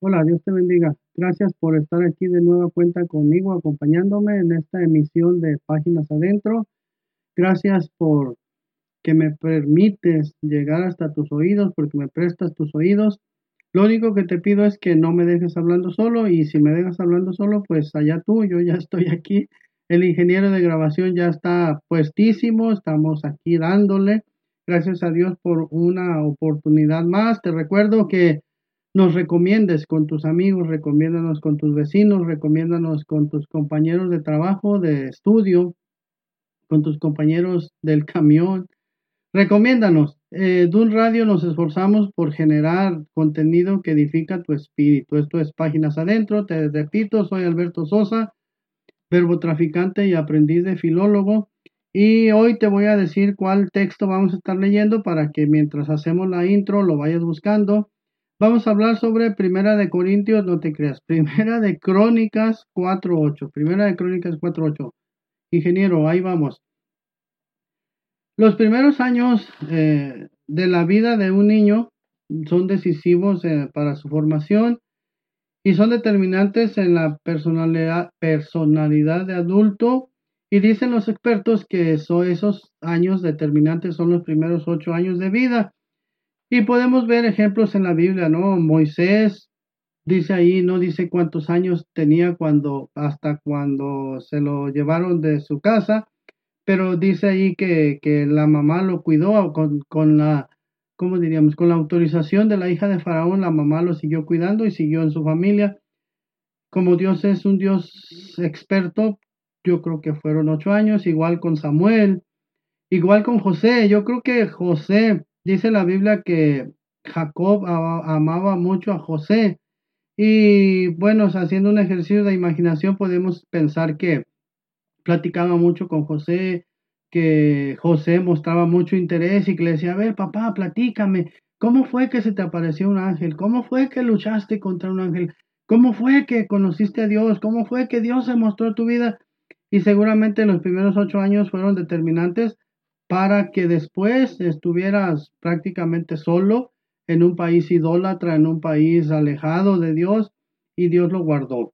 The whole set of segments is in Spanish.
Hola, Dios te bendiga. Gracias por estar aquí de nueva cuenta conmigo, acompañándome en esta emisión de Páginas Adentro. Gracias por que me permites llegar hasta tus oídos, porque me prestas tus oídos. Lo único que te pido es que no me dejes hablando solo y si me dejas hablando solo, pues allá tú, yo ya estoy aquí. El ingeniero de grabación ya está puestísimo, estamos aquí dándole. Gracias a Dios por una oportunidad más. Te recuerdo que nos recomiendes con tus amigos, recomiéndanos con tus vecinos, recomiéndanos con tus compañeros de trabajo, de estudio, con tus compañeros del camión. Recomiéndanos. Eh, Dun Radio nos esforzamos por generar contenido que edifica tu espíritu. Esto es Páginas Adentro. Te repito, soy Alberto Sosa, verbo traficante y aprendiz de filólogo. Y hoy te voy a decir cuál texto vamos a estar leyendo para que mientras hacemos la intro lo vayas buscando. Vamos a hablar sobre Primera de Corintios, no te creas, Primera de Crónicas 4.8, Primera de Crónicas 4.8. Ingeniero, ahí vamos. Los primeros años eh, de la vida de un niño son decisivos eh, para su formación y son determinantes en la personalidad, personalidad de adulto. Y dicen los expertos que esos años determinantes son los primeros ocho años de vida. Y podemos ver ejemplos en la Biblia, ¿no? Moisés dice ahí, no dice cuántos años tenía cuando, hasta cuando se lo llevaron de su casa, pero dice ahí que, que la mamá lo cuidó con, con la, ¿cómo diríamos? Con la autorización de la hija de Faraón, la mamá lo siguió cuidando y siguió en su familia. Como Dios es un Dios experto, yo creo que fueron ocho años, igual con Samuel, igual con José, yo creo que José Dice la Biblia que Jacob amaba mucho a José. Y bueno, haciendo un ejercicio de imaginación podemos pensar que platicaba mucho con José, que José mostraba mucho interés y que le decía, a ver, papá, platícame, ¿cómo fue que se te apareció un ángel? ¿Cómo fue que luchaste contra un ángel? ¿Cómo fue que conociste a Dios? ¿Cómo fue que Dios se mostró tu vida? Y seguramente los primeros ocho años fueron determinantes para que después estuvieras prácticamente solo en un país idólatra, en un país alejado de Dios y Dios lo guardó.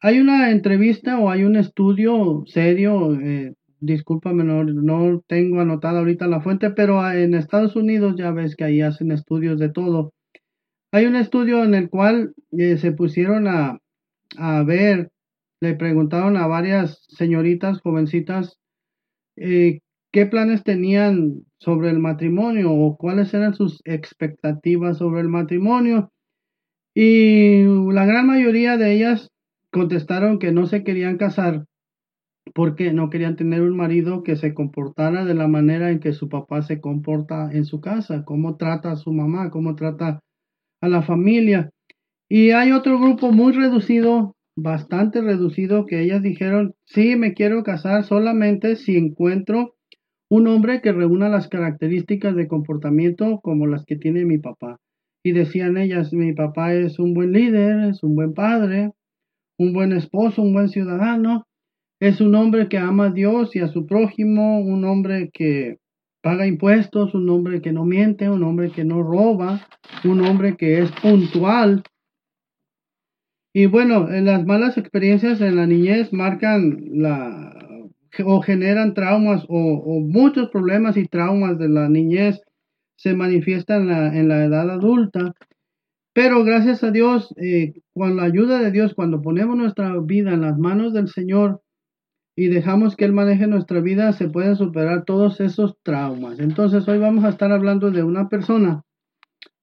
Hay una entrevista o hay un estudio serio, eh, discúlpame, no, tengo anotada ahorita la fuente, pero en Estados Unidos ya ves que ahí hacen estudios de todo. Hay un estudio en el cual eh, se pusieron a, a ver, le preguntaron a varias señoritas, jovencitas, eh, qué planes tenían sobre el matrimonio o cuáles eran sus expectativas sobre el matrimonio. Y la gran mayoría de ellas contestaron que no se querían casar porque no querían tener un marido que se comportara de la manera en que su papá se comporta en su casa, cómo trata a su mamá, cómo trata a la familia. Y hay otro grupo muy reducido bastante reducido que ellas dijeron, sí, me quiero casar solamente si encuentro un hombre que reúna las características de comportamiento como las que tiene mi papá. Y decían ellas, mi papá es un buen líder, es un buen padre, un buen esposo, un buen ciudadano, es un hombre que ama a Dios y a su prójimo, un hombre que paga impuestos, un hombre que no miente, un hombre que no roba, un hombre que es puntual, y bueno, las malas experiencias en la niñez marcan la o generan traumas o, muchos problemas y traumas de la niñez se manifiestan en la, en la edad adulta. Pero gracias a Dios, eh, con la ayuda de Dios, cuando ponemos nuestra vida en las manos del Señor y dejamos que Él maneje nuestra vida, se pueden superar todos esos traumas. Entonces hoy vamos a estar hablando de una persona,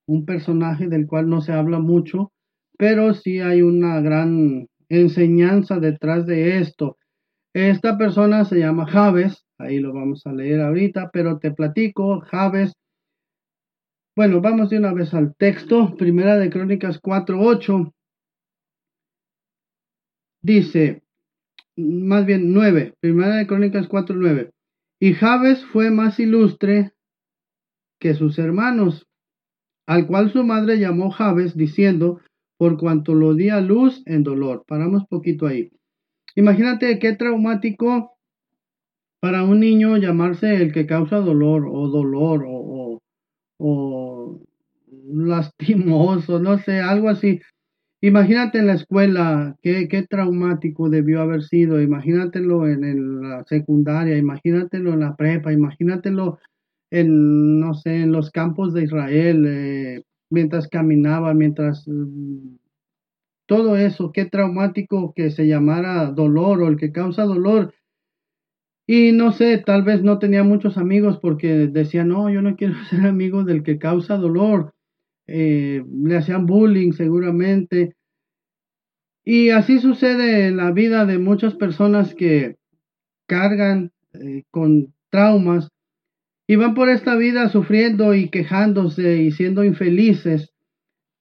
un personaje del cual no se habla mucho, pero sí hay una gran enseñanza detrás de esto. Esta persona se llama Javes, ahí lo vamos a leer ahorita, pero te platico, Javes. Bueno, vamos de una vez al texto, Primera de Crónicas 4.8. Dice, más bien 9, Primera de Crónicas 4.9. Y Javes fue más ilustre que sus hermanos, al cual su madre llamó Javes, diciendo, por cuanto lo di a luz en dolor. Paramos poquito ahí. Imagínate qué traumático para un niño llamarse el que causa dolor o dolor o, lastimoso, no sé, algo así. Imagínate en la escuela, qué, qué traumático debió haber sido, imagínatelo en, la secundaria, imagínatelo en la prepa, imagínatelo en, no sé, en los campos de Israel, eh, mientras caminaba, mientras mm, todo eso, qué traumático que se llamara dolor o el que causa dolor. Y no sé, tal vez no tenía muchos amigos porque decía, no, yo no quiero ser amigo del que causa dolor. Eh, le hacían bullying seguramente. Y así sucede en la vida de muchas personas que cargan eh, con traumas y van por esta vida sufriendo y quejándose y siendo infelices.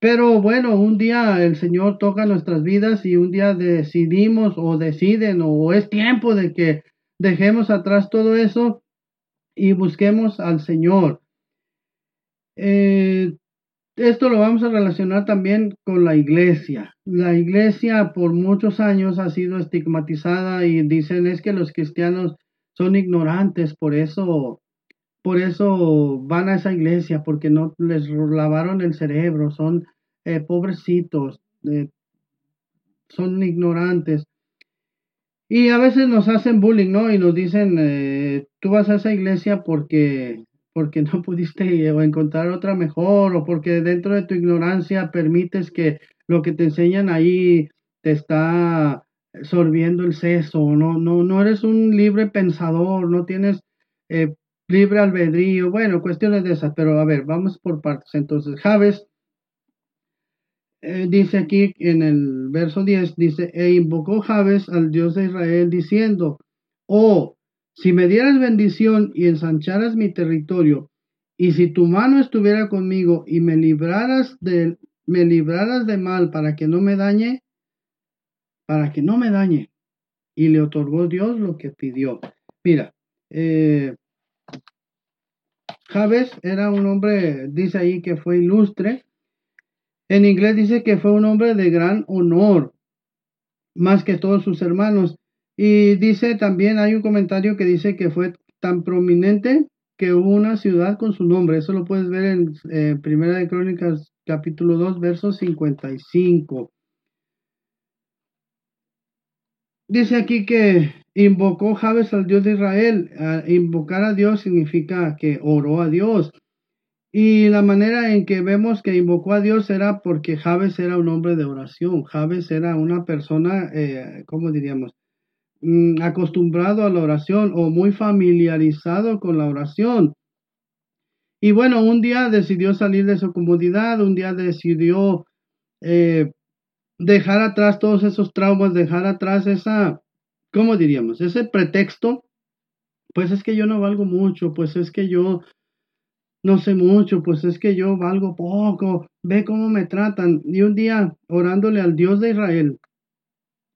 Pero bueno, un día el Señor toca nuestras vidas y un día decidimos o deciden o es tiempo de que dejemos atrás todo eso y busquemos al Señor. Eh, esto lo vamos a relacionar también con la iglesia. La iglesia por muchos años ha sido estigmatizada y dicen es que los cristianos son ignorantes, por eso por eso van a esa iglesia, porque no les lavaron el cerebro, son eh, pobrecitos, eh, son ignorantes. Y a veces nos hacen bullying, ¿no? Y nos dicen, eh, tú vas a esa iglesia porque, porque no pudiste encontrar otra mejor o porque dentro de tu ignorancia permites que lo que te enseñan ahí te está sorbiendo el seso, no, no, no eres un libre pensador, no tienes libre albedrío, bueno, cuestiones de esas, pero a ver, vamos por partes. Entonces, Javes eh, dice aquí en el verso 10, dice, e invocó Javes al Dios de Israel diciendo, oh, si me dieras bendición y ensancharas mi territorio, y si tu mano estuviera conmigo y me libraras de, me libraras de mal para que no me dañe, para que no me dañe. Y le otorgó Dios lo que pidió. Mira, eh, Javes era un hombre, dice ahí que fue ilustre. En inglés dice que fue un hombre de gran honor, más que todos sus hermanos. Y dice también, hay un comentario que dice que fue tan prominente que hubo una ciudad con su nombre. Eso lo puedes ver en eh, Primera de Crónicas capítulo 2, verso 55. Dice aquí que invocó Jabes al Dios de Israel. invocar a Dios significa que oró a Dios. Y la manera en que vemos que invocó a Dios era porque Jabes era un hombre de oración. Jabes era una persona, eh, ¿cómo diríamos? Mm, acostumbrado a la oración o muy familiarizado con la oración. Y bueno, un día decidió salir de su comodidad, un día decidió eh, dejar atrás todos esos traumas, dejar atrás esa, ¿cómo diríamos? Ese pretexto, pues es que yo no valgo mucho, pues es que yo no sé mucho, pues es que yo valgo poco, ve cómo me tratan. Y un día, orándole al Dios de Israel,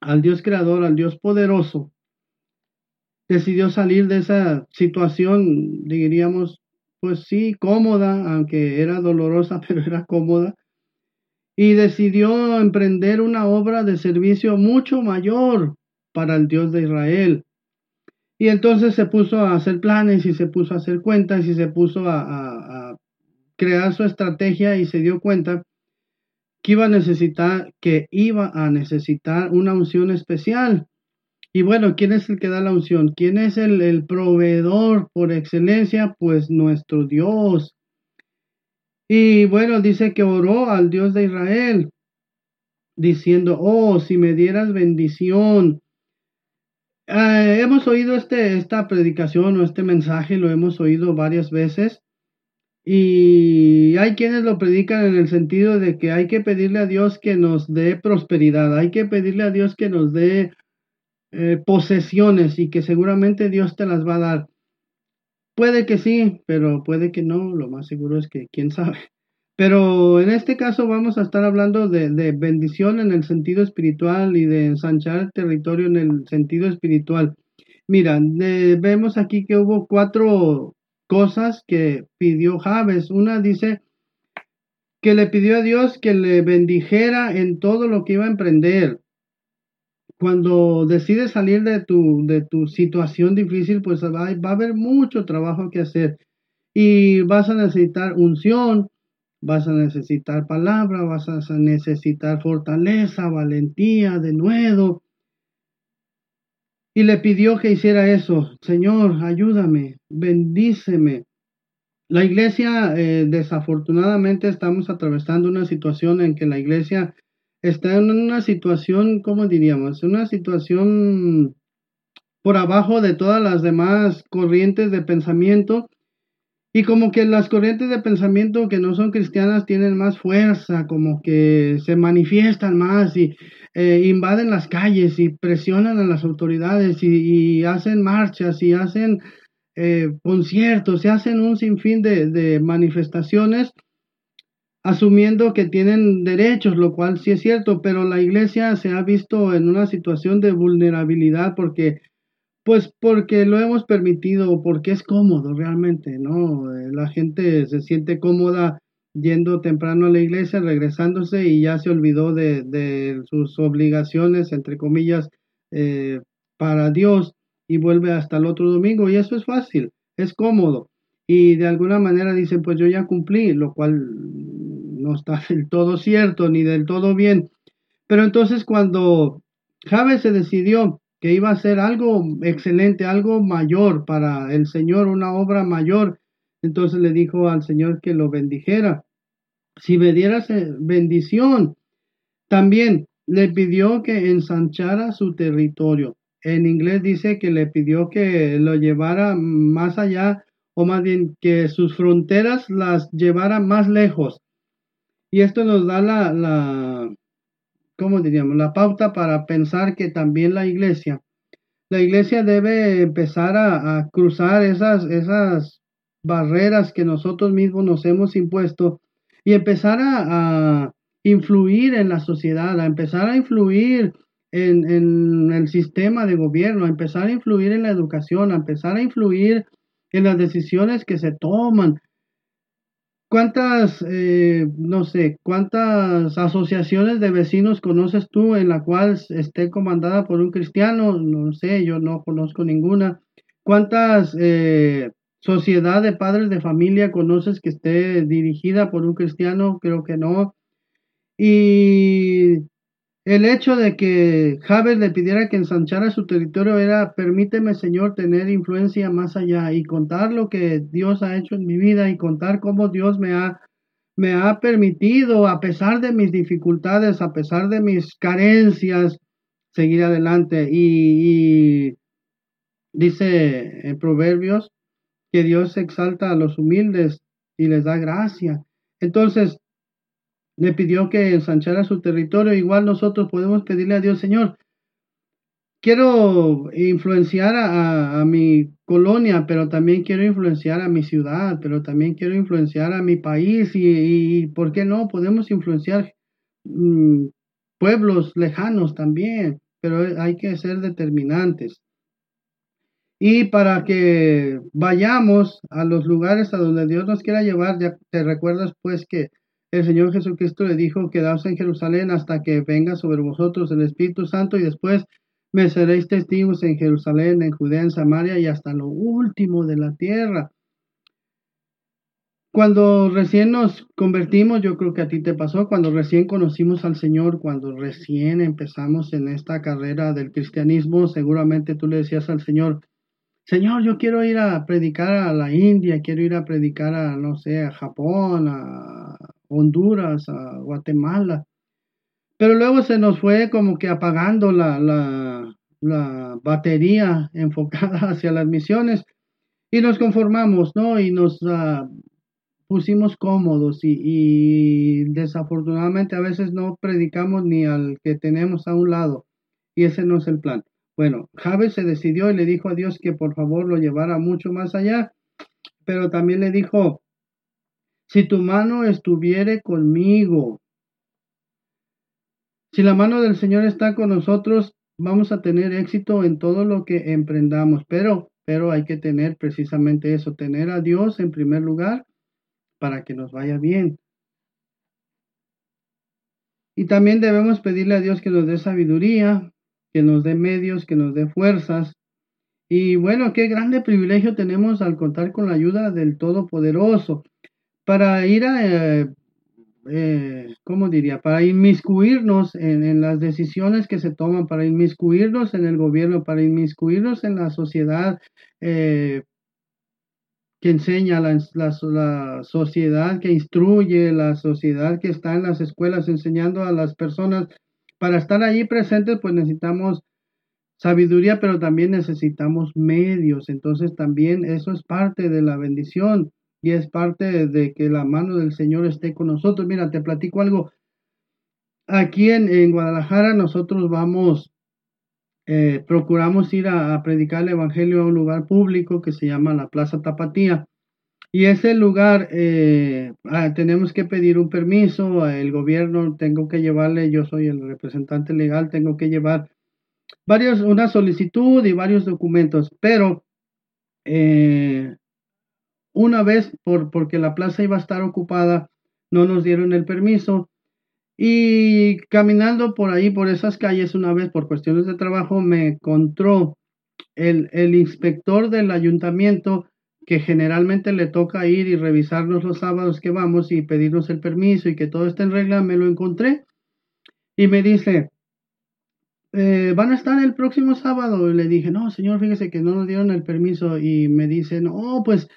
al Dios creador, al Dios poderoso, decidió salir de esa situación, diríamos, pues sí, cómoda, aunque era dolorosa, pero era cómoda, y decidió emprender una obra de servicio mucho mayor para el Dios de Israel. Y entonces se puso a hacer planes y se puso a hacer cuentas y se puso a, crear su estrategia y se dio cuenta que iba a necesitar, que iba a necesitar una unción especial. Y bueno, ¿quién es el que da la unción? ¿Quién es el, el proveedor por excelencia? Pues nuestro Dios. Y bueno, dice que oró al Dios de Israel, diciendo, oh, si me dieras bendición eh, hemos oído este, esta predicación o este mensaje, lo hemos oído varias veces. Y hay quienes lo predican en el sentido de que hay que pedirle a Dios que nos dé prosperidad, hay que pedirle a Dios que nos dé eh, posesiones y que seguramente Dios te las va a dar. Puede que sí, pero puede que no, lo más seguro es que quién sabe. Pero en este caso vamos a estar hablando de, bendición en el sentido espiritual y de ensanchar el territorio en el sentido espiritual. Mira, vemos aquí que hubo cuatro cosas que pidió Javes. Una dice que le pidió a Dios que le bendijera en todo lo que iba a emprender. Cuando decides salir de tu, de tu situación difícil, pues va a haber mucho trabajo que hacer y vas a necesitar unción, vas a necesitar palabra, vas a necesitar fortaleza, valentía, de nuevo. Y le pidió que hiciera eso. Señor, ayúdame, bendíceme. La iglesia, eh, desafortunadamente, estamos atravesando una situación en que la iglesia está en una situación, ¿cómo diríamos? Una situación por abajo de todas las demás corrientes de pensamiento. Y como que las corrientes de pensamiento que no son cristianas tienen más fuerza, como que se manifiestan más y eh, invaden las calles y presionan a las autoridades y, hacen marchas y hacen eh, conciertos, se hacen un sinfín de, de manifestaciones asumiendo que tienen derechos, lo cual sí es cierto, pero la iglesia se ha visto en una situación de vulnerabilidad porque pues porque lo hemos permitido, porque es cómodo realmente, ¿no? Eh, la gente se siente cómoda yendo temprano a la iglesia, regresándose y ya se olvidó de, sus obligaciones, entre comillas, eh, para Dios y vuelve hasta el otro domingo. Y eso es fácil, es cómodo. Y de alguna manera dicen, pues yo ya cumplí, lo cual no está del todo cierto ni del todo bien. Pero entonces cuando Javes se decidió que iba a ser algo excelente, algo mayor para el Señor, una obra mayor. Entonces le dijo al Señor que lo bendijera. Si me dieras eh, bendición, también le pidió que ensanchara su territorio. En inglés dice que le pidió que lo llevara más allá, o más bien que sus fronteras las llevara más lejos. Y esto nos da la, ¿cómo diríamos? La pauta para pensar que también la iglesia, la iglesia debe empezar a, cruzar esas, esas barreras que nosotros mismos nos hemos impuesto y empezar a, influir en la sociedad, a empezar a influir en, en, el sistema de gobierno, a empezar a influir en la educación, a empezar a influir en las decisiones que se toman, ¿Cuántas, eh, no sé, cuántas asociaciones de vecinos conoces tú en la cual esté comandada por un cristiano? No sé, yo no conozco ninguna. ¿Cuántas eh, sociedad de padres de familia conoces que esté dirigida por un cristiano? Creo que no. Y el hecho de que Javes le pidiera que ensanchara su territorio era, permíteme Señor tener influencia más allá y contar lo que Dios ha hecho en mi vida y contar cómo Dios me ha, me ha permitido, a pesar de mis dificultades, a pesar de mis carencias, seguir adelante. Y, y dice en Proverbios que Dios exalta a los humildes y les da gracia. Entonces, le pidió que ensanchara su territorio. Igual nosotros podemos pedirle a Dios, Señor, quiero influenciar a, mi colonia, pero también quiero influenciar a mi ciudad, pero también quiero influenciar a mi país y, ¿por qué no? Podemos influenciar mm, pueblos lejanos también, pero hay que ser determinantes. Y para que vayamos a los lugares a donde Dios nos quiera llevar, ya te recuerdas pues que el Señor Jesucristo le dijo, quedaos en Jerusalén hasta que venga sobre vosotros el Espíritu Santo y después me seréis testigos en Jerusalén, en Judea, en Samaria y hasta lo último de la tierra. Cuando recién nos convertimos, yo creo que a ti te pasó, cuando recién conocimos al Señor, cuando recién empezamos en esta carrera del cristianismo, seguramente tú le decías al Señor, Señor, yo quiero ir a predicar a la India, quiero ir a predicar a, no sé, a Japón, a Honduras, a Guatemala. Pero luego se nos fue como que apagando la, la, la batería enfocada hacia las misiones y nos conformamos, ¿no? Y nos uh, pusimos cómodos y, y, desafortunadamente a veces no predicamos ni al que tenemos a un lado y ese no es el plan. Bueno, Javes se decidió y le dijo a Dios que por favor lo llevara mucho más allá, pero también le dijo, si tu mano estuviere conmigo. Si la mano del Señor está con nosotros, vamos a tener éxito en todo lo que emprendamos, pero, pero hay que tener precisamente eso, tener a Dios en primer lugar para que nos vaya bien. Y también debemos pedirle a Dios que nos dé sabiduría, que nos dé medios, que nos dé fuerzas. Y bueno, qué grande privilegio tenemos al contar con la ayuda del Todopoderoso para ir a, eh, eh, ¿cómo diría? Para inmiscuirnos en, las decisiones que se toman, para inmiscuirnos en el gobierno, para inmiscuirnos en la sociedad eh, que enseña, la, la, sociedad que instruye, la sociedad que está en las escuelas enseñando a las personas. Para estar allí presentes, pues necesitamos sabiduría, pero también necesitamos medios. Entonces también eso es parte de la bendición y es parte de que la mano del Señor esté con nosotros. Mira, te platico algo. Aquí en, Guadalajara nosotros vamos, eh, procuramos ir a, predicar el Evangelio a un lugar público que se llama la Plaza Tapatía. Y ese lugar eh, ah, tenemos que pedir un permiso, el gobierno tengo que llevarle, yo soy el representante legal, tengo que llevar varios, una solicitud y varios documentos, pero eh, una vez, por, porque la plaza iba a estar ocupada, no nos dieron el permiso. Y caminando por ahí, por esas calles, una vez por cuestiones de trabajo, me encontró el, el inspector del ayuntamiento que generalmente le toca ir y revisarnos los sábados que vamos y pedirnos el permiso y que todo esté en regla, me lo encontré y me dice, eh, van a estar el próximo sábado. Y le dije, no, señor, fíjese que no nos dieron el permiso. Y me dicen, no, pues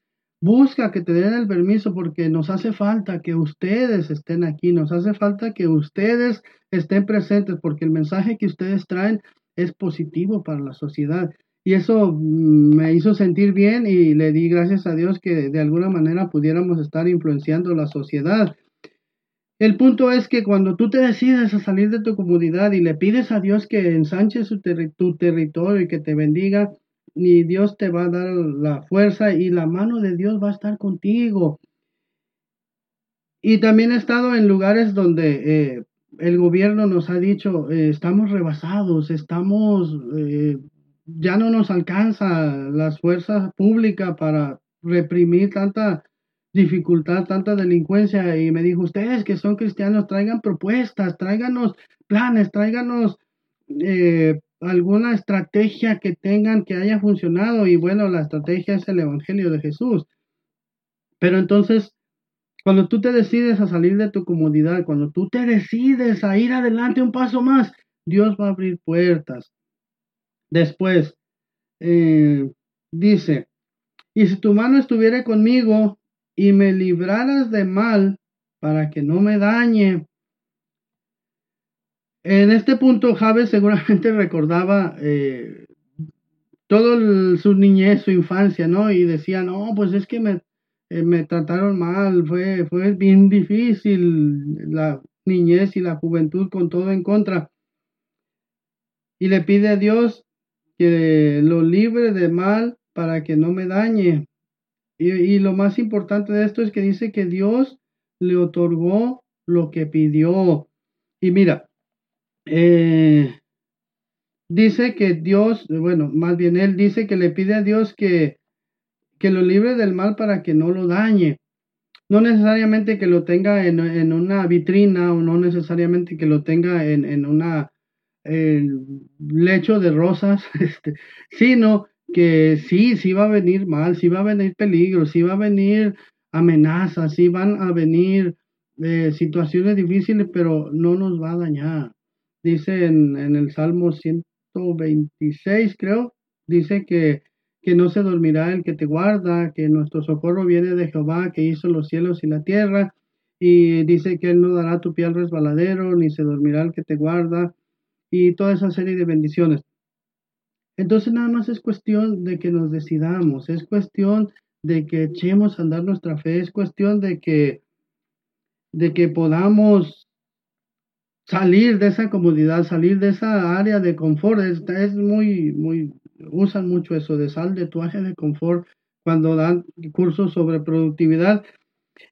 Busca que te den el permiso porque nos hace falta que ustedes estén aquí, nos hace falta que ustedes estén presentes porque el mensaje que ustedes traen es positivo para la sociedad. Y eso mm, me hizo sentir bien y le di gracias a Dios que de alguna manera pudiéramos estar influenciando la sociedad. El punto es que cuando tú te decides a salir de tu comunidad y le pides a Dios que ensanche su tu territorio y que te bendiga, ni Dios te va a dar la fuerza y la mano de Dios va a estar contigo. Y también he estado en lugares donde eh, el gobierno nos ha dicho, eh, estamos rebasados, estamos, eh, ya no nos alcanza las fuerzas públicas para reprimir tanta dificultad, tanta delincuencia. Y me dijo, ustedes que son cristianos, traigan propuestas, tráiganos planes, tráiganos alguna estrategia que tengan que haya funcionado y bueno, la estrategia es el Evangelio de Jesús. Pero entonces, cuando tú te decides a salir de tu comodidad, cuando tú te decides a ir adelante un paso más, Dios va a abrir puertas. Después, eh, dice, y si tu mano estuviera conmigo y me libraras de mal para que no me dañe, en este punto, Javes seguramente recordaba eh, todo su niñez, su infancia, ¿no? Y decía, no, pues es que me, eh, me trataron mal, fue, fue bien difícil la niñez y la juventud con todo en contra. Y le pide a Dios que lo libre de mal para que no me dañe. Y, y lo más importante de esto es que dice que Dios le otorgó lo que pidió. Y mira, eh, dice que Dios, bueno, más bien él dice que le pide a Dios que, que lo libre del mal para que no lo dañe. No necesariamente que lo tenga en, en una vitrina o no necesariamente que lo tenga en, en una lecho de rosas, este, sino que sí, sí va a venir mal, sí va a venir peligro, sí va a venir amenazas, sí van a venir eh, situaciones difíciles, pero no nos va a dañar dice en, el Salmo 126, creo, dice que, que no se dormirá el que te guarda, que nuestro socorro viene de Jehová, que hizo los cielos y la tierra, y dice que Él no dará tu pie al resbaladero, ni se dormirá el que te guarda, y toda esa serie de bendiciones. Entonces nada más es cuestión de que nos decidamos, es cuestión de que echemos a andar nuestra fe, es cuestión de que, de que podamos salir de esa comodidad, salir de esa área de confort. Es, muy, muy, usan mucho eso de sal de tu área de confort cuando dan cursos sobre productividad.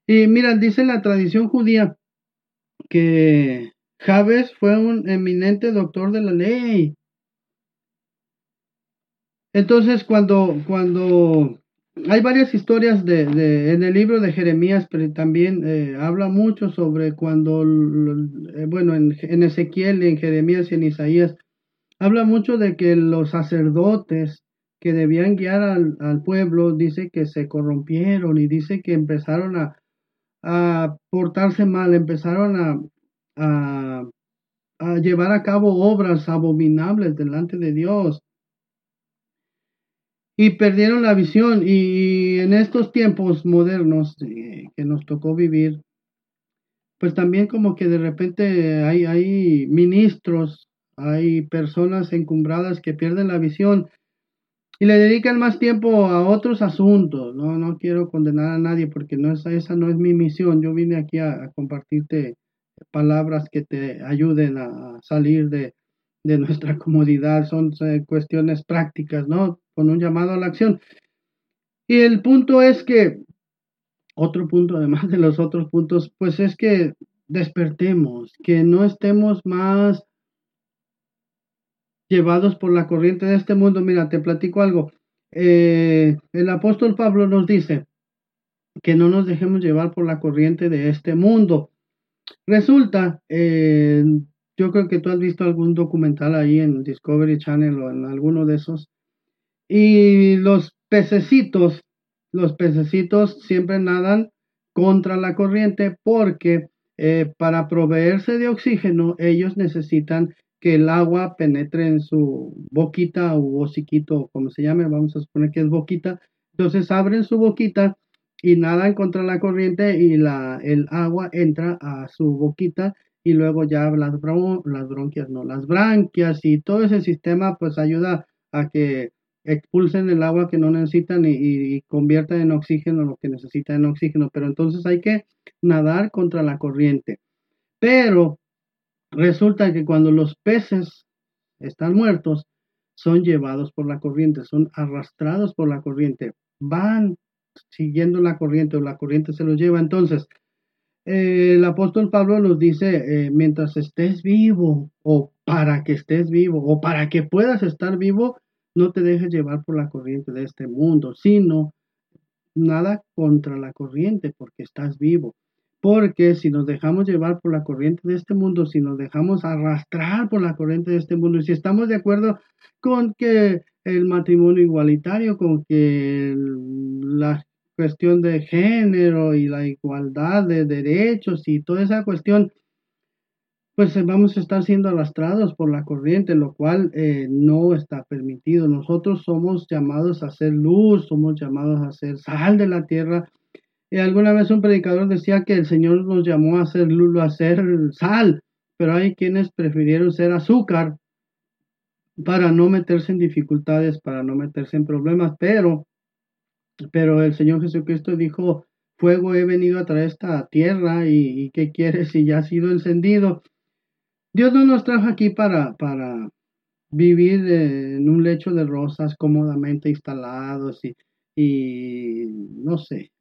Y mira, dice la tradición judía que Javes fue un eminente doctor de la ley. Entonces, cuando, cuando hay varias historias de, de, en el libro de Jeremías, pero también eh, habla mucho sobre cuando, eh, bueno, en, en, Ezequiel, en Jeremías y en Isaías, habla mucho de que los sacerdotes que debían guiar al, pueblo, dice que se corrompieron y dice que empezaron a, a portarse mal, empezaron a, a llevar a cabo obras abominables delante de Dios y perdieron la visión. Y en estos tiempos modernos eh, que nos tocó vivir, pues también como que de repente hay, hay ministros, hay personas encumbradas que pierden la visión y le dedican más tiempo a otros asuntos. No, no quiero condenar a nadie porque no es, esa no es mi misión. Yo vine aquí a, compartirte palabras que te ayuden a salir de, de nuestra comodidad. Son eh, cuestiones prácticas, ¿no? Con un llamado a la acción. Y el punto es que, otro punto además de los otros puntos, pues es que despertemos, que no estemos más llevados por la corriente de este mundo. Mira, te platico algo. Eh, el apóstol Pablo nos dice que no nos dejemos llevar por la corriente de este mundo. Resulta, eh, yo creo que tú has visto algún documental ahí en Discovery Channel o en alguno de esos. Y los pececitos, los pececitos siempre nadan contra la corriente porque eh, para proveerse de oxígeno ellos necesitan que el agua penetre en su boquita o hociquito, como se llame, vamos a suponer que es boquita. Entonces abren su boquita y nadan contra la corriente y la, el agua entra a su boquita y luego ya las, las bronquias, no, las branquias y todo ese sistema pues ayuda a que expulsen el agua que no necesitan y, conviertan en oxígeno lo que necesitan en oxígeno. Pero entonces hay que nadar contra la corriente. Pero Resulta que cuando los peces están muertos, son llevados por la corriente, son arrastrados por la corriente, van siguiendo la corriente o la corriente se los lleva. Entonces, eh, el apóstol Pablo nos dice, eh, mientras estés vivo o para que estés vivo o para que puedas estar vivo, no te dejes llevar por la corriente de este mundo, sino nada contra la corriente porque estás vivo. Porque si nos dejamos llevar por la corriente de este mundo, si nos dejamos arrastrar por la corriente de este mundo, si estamos de acuerdo con que el matrimonio igualitario, con que la cuestión de género y la igualdad de derechos y toda esa cuestión, pues vamos a estar siendo arrastrados por la corriente, lo cual eh, no está permitido. Nosotros somos llamados a ser luz, somos llamados a ser sal de la tierra y alguna vez un predicador decía que el Señor nos llamó a hacer, a hacer sal, pero hay quienes prefirieron ser azúcar para no meterse en dificultades, para no meterse en problemas, pero, pero el Señor Jesucristo dijo, fuego he venido a traer esta tierra y, y ¿qué quieres si ya ha sido encendido? Dios no nos trajo aquí para, para vivir en un lecho de rosas cómodamente instalados y, y no sé,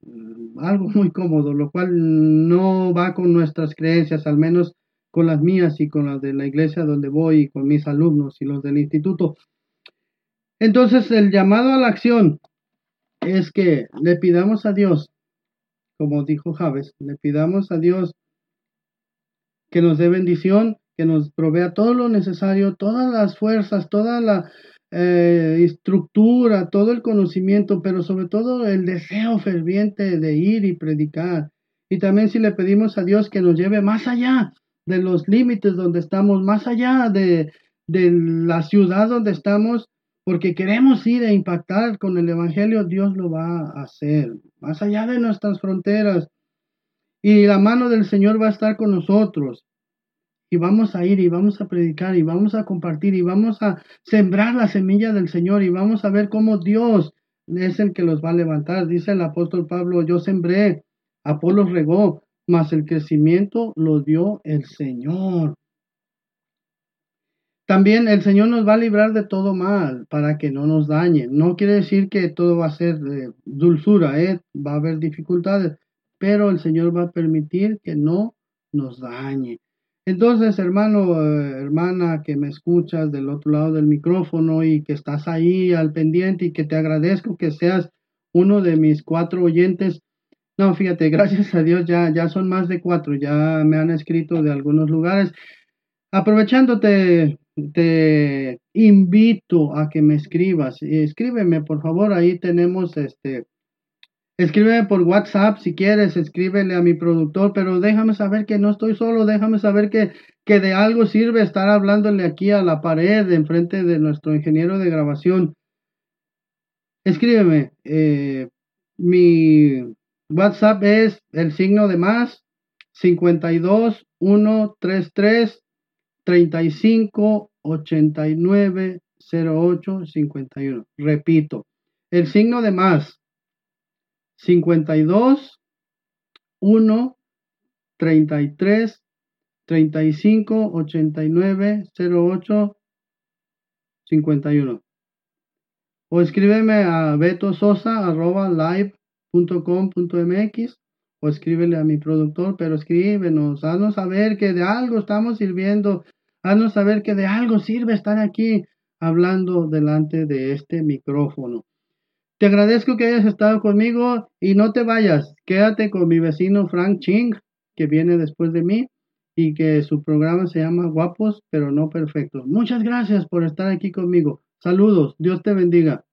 algo muy cómodo, lo cual no va con nuestras creencias, al menos con las mías y con las de la iglesia donde voy y con mis alumnos y los del instituto. Entonces el llamado a la acción es que le pidamos a Dios, como dijo Javes, le pidamos a Dios que nos dé bendición, que nos provea todo lo necesario, todas las fuerzas, toda la, eh, estructura, todo el conocimiento, pero sobre todo el deseo ferviente de ir y predicar. Y también si le pedimos a Dios que nos lleve más allá de los límites donde estamos, más allá de, de la ciudad donde estamos, porque queremos ir a impactar con el Evangelio, Dios lo va a hacer, más allá de nuestras fronteras. Y la mano del Señor va a estar con nosotros y vamos a ir y vamos a predicar y vamos a compartir y vamos a sembrar la semilla del Señor y vamos a ver cómo Dios es el que los va a levantar. Dice el apóstol Pablo, yo sembré, Apolo regó, mas el crecimiento lo dio el Señor. También el Señor nos va a librar de todo mal para que no nos dañe. No quiere decir que todo va a ser dulzura, ¿eh? va a haber dificultades, pero el Señor va a permitir que no nos dañe. Entonces, hermano, eh, hermana, que me escuchas del otro lado del micrófono y que estás ahí al pendiente y que te agradezco que seas uno de mis cuatro oyentes. No, fíjate, gracias a Dios ya, ya son más de cuatro, ya me han escrito de algunos lugares. Aprovechándote, te invito a que me escribas. Escríbeme, por favor, ahí tenemos este Escríbeme por WhatsApp si quieres, escríbele a mi productor, pero déjame saber que no estoy solo, déjame saber que, que de algo sirve estar hablándole aquí a la pared enfrente de nuestro ingeniero de grabación. Escríbeme. Eh, mi WhatsApp es el signo de más 52 133 35 89 08 51. Repito, el signo de más 52 1 33 35 89 08 51 o escríbeme a betososa.live.com.mx o escríbele a mi productor, pero escríbenos, haznos saber que de algo estamos sirviendo, haznos saber que de algo sirve estar aquí hablando delante de este micrófono. Te agradezco que hayas estado conmigo y no te vayas, quédate con mi vecino Frank Ching, que viene después de mí y que su programa se llama Guapos pero no perfectos. Muchas gracias por estar aquí conmigo. Saludos, Dios te bendiga.